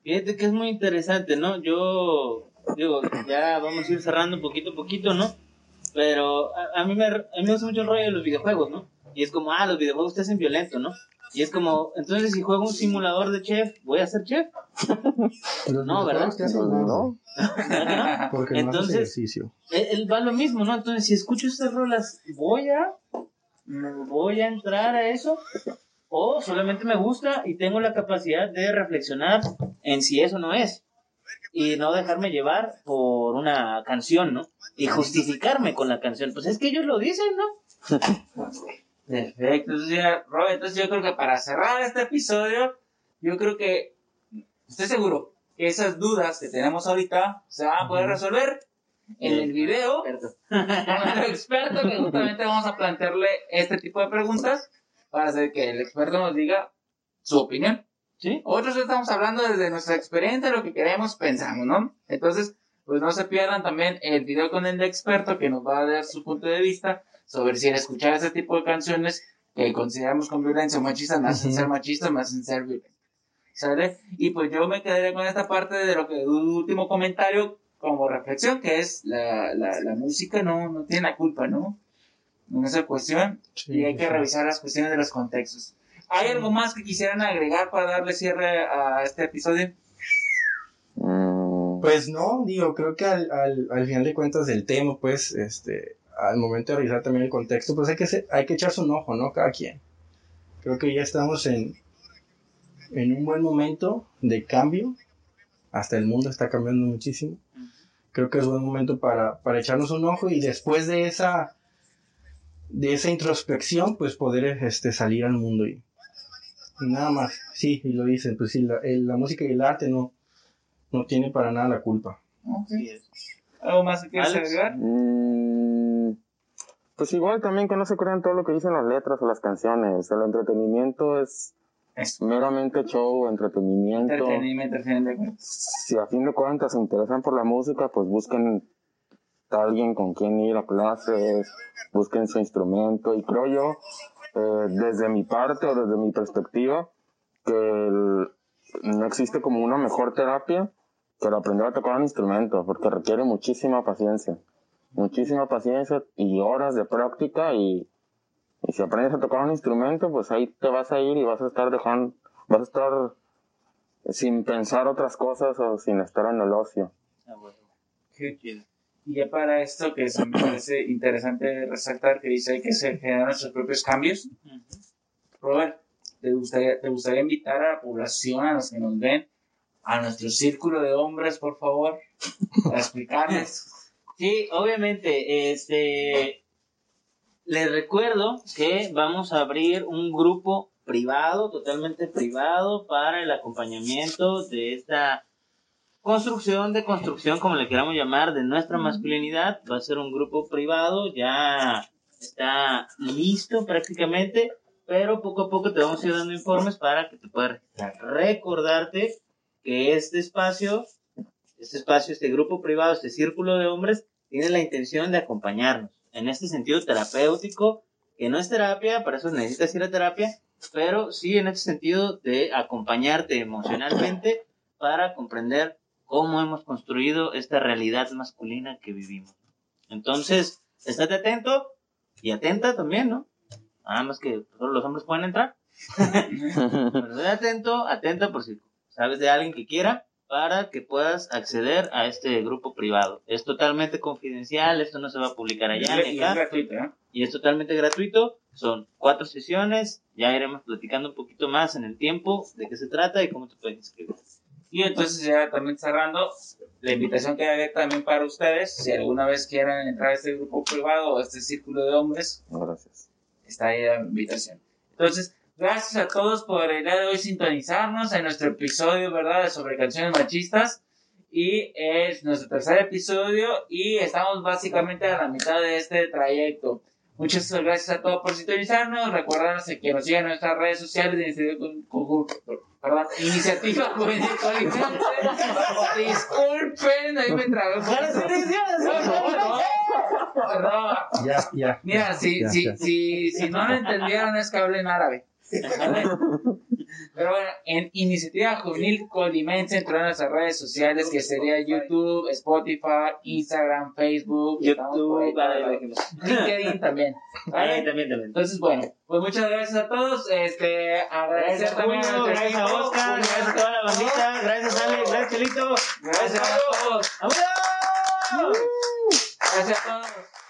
Fíjate que es muy interesante, ¿no? Yo digo, ya vamos a ir cerrando poquito a poquito, ¿no? Pero a, a mí me, a mí me gusta mucho el rollo de los videojuegos, ¿no? Y es como, ah, los videojuegos te hacen violento, ¿no? Y es como, entonces si juego un simulador de chef, ¿voy a ser chef? No, ¿verdad? ¿No? ¿Verdad que no? Porque no Entonces- ejercicio. Él, él va lo mismo, ¿no? Entonces, si escucho estas rolas, ¿voy a, voy a entrar a eso? O solamente me gusta y tengo la capacidad de reflexionar en si eso no es. Y no dejarme llevar por una canción, ¿no? Y justificarme con la canción. Pues es que ellos lo dicen, ¿no? Perfecto. Entonces, ya, Robert, entonces yo creo que para cerrar este episodio, yo creo que estoy seguro que esas dudas que tenemos ahorita se van a poder resolver en el video con el experto que justamente vamos a plantearle este tipo de preguntas para hacer que el experto nos diga su opinión. ¿Sí? Otros estamos hablando desde nuestra experiencia, lo que queremos, pensamos, ¿no? Entonces, pues no se pierdan también el video con el experto que nos va a dar su punto de vista sobre si al escuchar este tipo de canciones que consideramos con violencia o machistas, me hacen Ujú. ser machistas, me hacen ser violentos. ¿Sale? Y pues yo me quedaría con esta parte de lo que, de un último comentario como reflexión, que es la, la, la música no, no tiene la culpa, ¿no? En esa cuestión, Sí, y hay que sí. revisar las cuestiones de los contextos. ¿Hay algo más que quisieran agregar para darle cierre a este episodio? Mm, Pues no, digo, creo que al, al, al final de cuentas del tema, pues, este, al momento de revisar también el contexto, pues hay que, se- hay que echarse un ojo, ¿no? Cada quien. Creo que ya estamos en, en un buen momento de cambio. Hasta el mundo está cambiando muchísimo. Creo que es buen momento para, para echarnos un ojo y después de esa, de esa introspección, pues poder este, salir al mundo y, y nada más. Sí, y lo dicen, pues sí, la, el- la música y el arte no, no tiene para nada la culpa. ¿Algo más que agregar? Mm, pues igual también que no se crean todo lo que dicen las letras o las canciones. El entretenimiento es Eso. meramente show, entretenimiento. Entretenimiento, cuentas. Si a fin de cuentas se interesan por la música, pues busquen a alguien con quien ir a clases, busquen su instrumento. Y creo yo, eh, desde mi parte o desde mi perspectiva, que el- no existe como una mejor terapia que el aprender a tocar un instrumento, porque requiere muchísima paciencia. Muchísima paciencia y horas de práctica y, y si aprendes a tocar un instrumento, pues ahí te vas a ir y vas a estar dejando, vas a estar sin pensar otras cosas o sin estar en el ocio. Ah, bueno. Qué chido. Y ya para esto, que se me parece interesante resaltar, que dice que se generan nuestros propios cambios. Robert, ¿te gustaría, ¿te gustaría invitar a la población, a los que nos ven, a nuestro círculo de hombres, por favor, a explicarles? Sí, obviamente, este, les recuerdo que vamos a abrir un grupo privado, totalmente privado, para el acompañamiento de esta construcción de construcción, como le queramos llamar, de nuestra masculinidad. Va a ser un grupo privado, ya está listo prácticamente, pero poco a poco te vamos a ir dando informes para que te puedas registrar. Recordarte que este espacio, este espacio, este grupo privado, este círculo de hombres, tiene la intención de acompañarnos en este sentido terapéutico, que no es terapia, para eso necesitas ir a terapia, pero sí en este sentido de acompañarte emocionalmente para comprender cómo hemos construido esta realidad masculina que vivimos. Entonces, estate atento y atenta también, ¿no? Nada más que solo los hombres pueden entrar. Pero estate atento, atenta por si sabes de alguien que quiera para que puedas acceder a este grupo privado. Es totalmente confidencial, esto no se va a publicar allá y ni es acá gratuito, ¿eh? y es totalmente gratuito. Son cuatro sesiones, ya iremos platicando un poquito más en el tiempo de qué se trata y cómo te puedes inscribir. Y entonces ya también cerrando, la invitación que hay también para ustedes, si alguna vez quieran entrar a este grupo privado o a este círculo de hombres, Gracias. está ahí la invitación. Entonces, gracias a todos por el día de hoy sintonizarnos en nuestro episodio, ¿verdad?, sobre canciones machistas. Y es nuestro tercer episodio y estamos básicamente a la mitad de este trayecto. Muchas gracias a todos por sintonizarnos. Recuerden que nos sigan en nuestras redes sociales de Iniciativa, Juvenil. Disculpen, ahí me trabé. Perdón. Ya, ya. Mira, si, Ya, si, ya. si, si no lo entendieron es que hablo en árabe. ¿Vale? Pero bueno, en Iniciativa Juvenil Colimense entre nuestras redes sociales que sería YouTube, Spotify, Instagram, Facebook, por ahí, YouTube, vale, ahí. LinkedIn también. ¿vale? Eh, también, también. Entonces, bueno, pues muchas gracias a todos. Este, agradecer Gracias, también Julio, gracias a. Oscar, gracias a toda la bandita, gracias Ale, gracias Chelito. Gracias a todos. ¡Vámonos! Gracias a todos.